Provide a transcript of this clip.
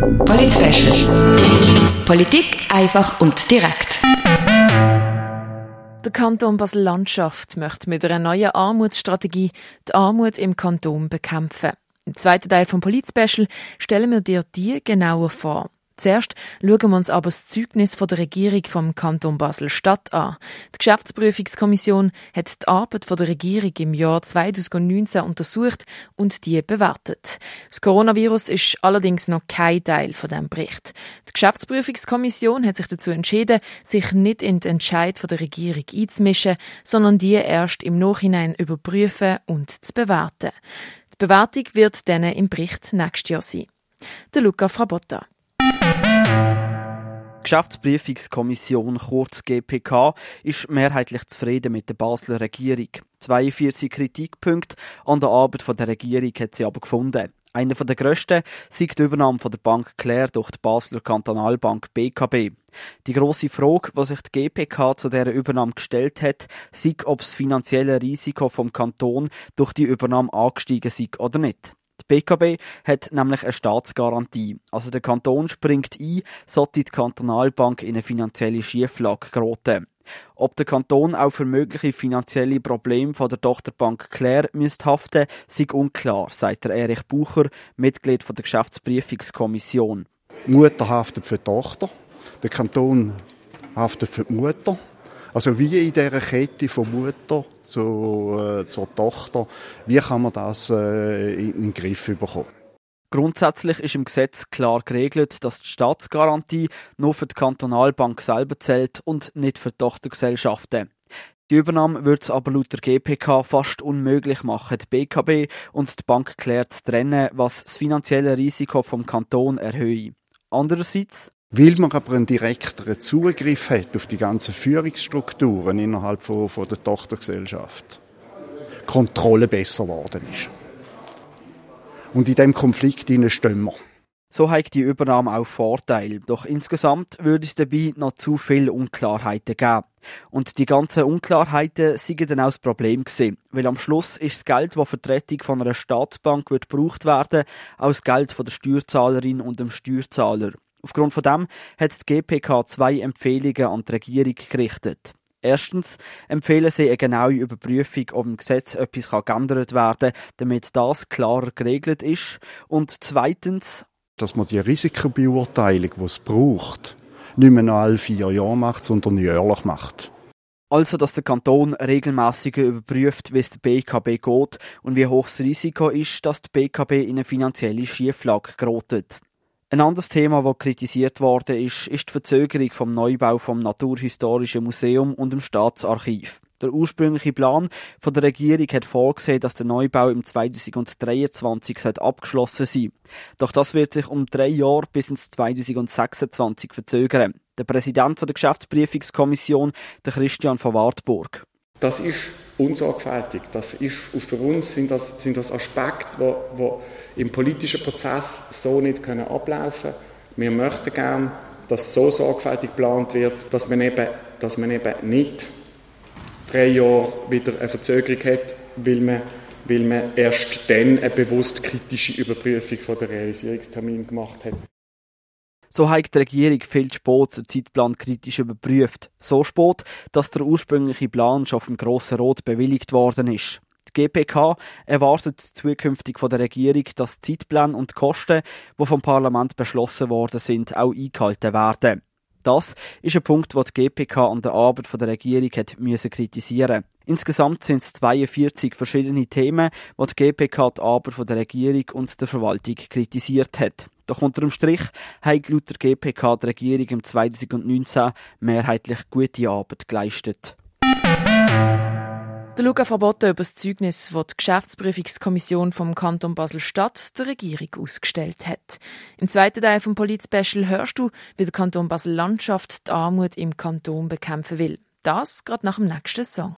Polit Politik einfach und direkt. Der Kanton Basel-Landschaft möchte mit einer neuen Armutsstrategie die Armut im Kanton bekämpfen. Im zweiten Teil vom Polit-Special stellen wir dir die genauer vor. Zuerst schauen wir uns aber das Zeugnis der Regierung vom Kanton Basel-Stadt an. Die Geschäftsprüfungskommission hat die Arbeit der Regierung im Jahr 2019 untersucht und die bewertet. Das Coronavirus ist allerdings noch kein Teil von dem Bericht. Die Geschäftsprüfungskommission hat sich dazu entschieden, sich nicht in den Entscheid der Regierung einzumischen, sondern die erst im Nachhinein überprüfen und zu bewerten. Die Bewertung wird dann im Bericht nächstes Jahr sein. Der Luca Frabotta. Geschäftsprüfungskommission, kurz GPK, ist mehrheitlich zufrieden mit der Basler Regierung. 42 Kritikpunkte an der Arbeit der Regierung hat sie aber gefunden. Einer der grössten sei die Übernahme von der Bank Claire durch die Basler Kantonalbank BKB. Die grosse Frage, die sich die GPK zu dieser Übernahme gestellt hat, sei, ob das finanzielle Risiko vom Kanton durch die Übernahme angestiegen sei oder nicht. Die BKB hat nämlich eine Staatsgarantie. Also der Kanton springt ein, sollte die Kantonalbank in eine finanzielle Schieflage geraten. Ob der Kanton auch für mögliche finanzielle Probleme von der Tochterbank Claire müsste haften, sei unklar, sagt der Erich Bucher, Mitglied der Geschäftsprüfungskommission. Die Mutter haftet für die Tochter, der Kanton haftet für die Mutter. Also wie in dieser Kette von Mutter zu, äh, zur Tochter, wie kann man das äh, in den Griff bekommen? Grundsätzlich ist im Gesetz klar geregelt, dass die Staatsgarantie nur für die Kantonalbank selber zählt und nicht für die Tochtergesellschaften. Die Übernahme wird es aber laut der GPK fast unmöglich machen, die BKB und die Bank klärt zu trennen, was das finanzielle Risiko vom Kanton erhöht. Andererseits weil man aber einen direkteren Zugriff hat auf die ganzen Führungsstrukturen innerhalb von, von der Tochtergesellschaft. Kontrolle besser geworden ist. Und in diesem Konflikt stehen wir. So hat die Übernahme auch Vorteile. Doch insgesamt würde es dabei noch zu viele Unklarheiten geben. Und die ganzen Unklarheiten seien dann auch das Problem gewesen. Weil am Schluss ist das Geld, das für die Rettung von einer Staatsbank wird gebraucht werden, auch das Geld von der Steuerzahlerin und dem Steuerzahler. Aufgrund von dem hat die GPK zwei Empfehlungen an die Regierung gerichtet. Erstens empfehlen sie eine genaue Überprüfung, ob im Gesetz etwas geändert werden kann, damit das klarer geregelt ist. Und zweitens, dass man die Risikobeurteilung, die es braucht, nicht mehr nach alle vier Jahre macht, sondern jährlich macht. Also, dass der Kanton regelmäßig überprüft, wie es der BKB geht und wie hoch das Risiko ist, dass die BKB in eine finanzielle Schieflage gerät. Ein anderes Thema, das kritisiert worden ist, ist die Verzögerung vom Neubau vom Naturhistorischen Museum und dem Staatsarchiv. Der ursprüngliche Plan von der Regierung hat vorgesehen, dass der Neubau im 2023 abgeschlossen sein Doch das wird sich um drei Jahre bis ins 2026 verzögern. Der Präsident der Geschäftsprüfungskommission, der Christian von Wartburg. Das ist unsorgfältig. Das ist, für uns sind das, sind das Aspekte, wo, wo im politischen Prozess so nicht können ablaufen. Wir möchten gerne, dass so sorgfältig geplant wird, dass man eben, dass man eben nicht drei Jahre wieder eine Verzögerung hat, weil man, weil man erst dann eine bewusst kritische Überprüfung von der Realisierungstermin gemacht hat. So hat die Regierung viel spät den Zeitplan kritisch überprüft. So spät, dass der ursprüngliche Plan schon vom Grossen Rot bewilligt worden ist. Die GPK erwartet zukünftig von der Regierung, dass die Zeitpläne und Kosten, die vom Parlament beschlossen worden sind, auch eingehalten werden. Das ist ein Punkt, den die GPK an der Arbeit der Regierung hat müssen kritisieren Insgesamt sind es 42 verschiedene Themen, die die GPK die Arbeit der Regierung und der Verwaltung kritisiert hat. Doch unter dem Strich hat laut der GPK die Regierung im 2019 mehrheitlich gute Arbeit geleistet. Der Luca Verboten über das Zeugnis, das die Geschäftsprüfungskommission vom Kanton Basel-Stadt der Regierung ausgestellt hat. Im zweiten Teil vom Polit-Special hörst du, wie der Kanton Basel-Landschaft die Armut im Kanton bekämpfen will. Das gerade nach dem nächsten Song.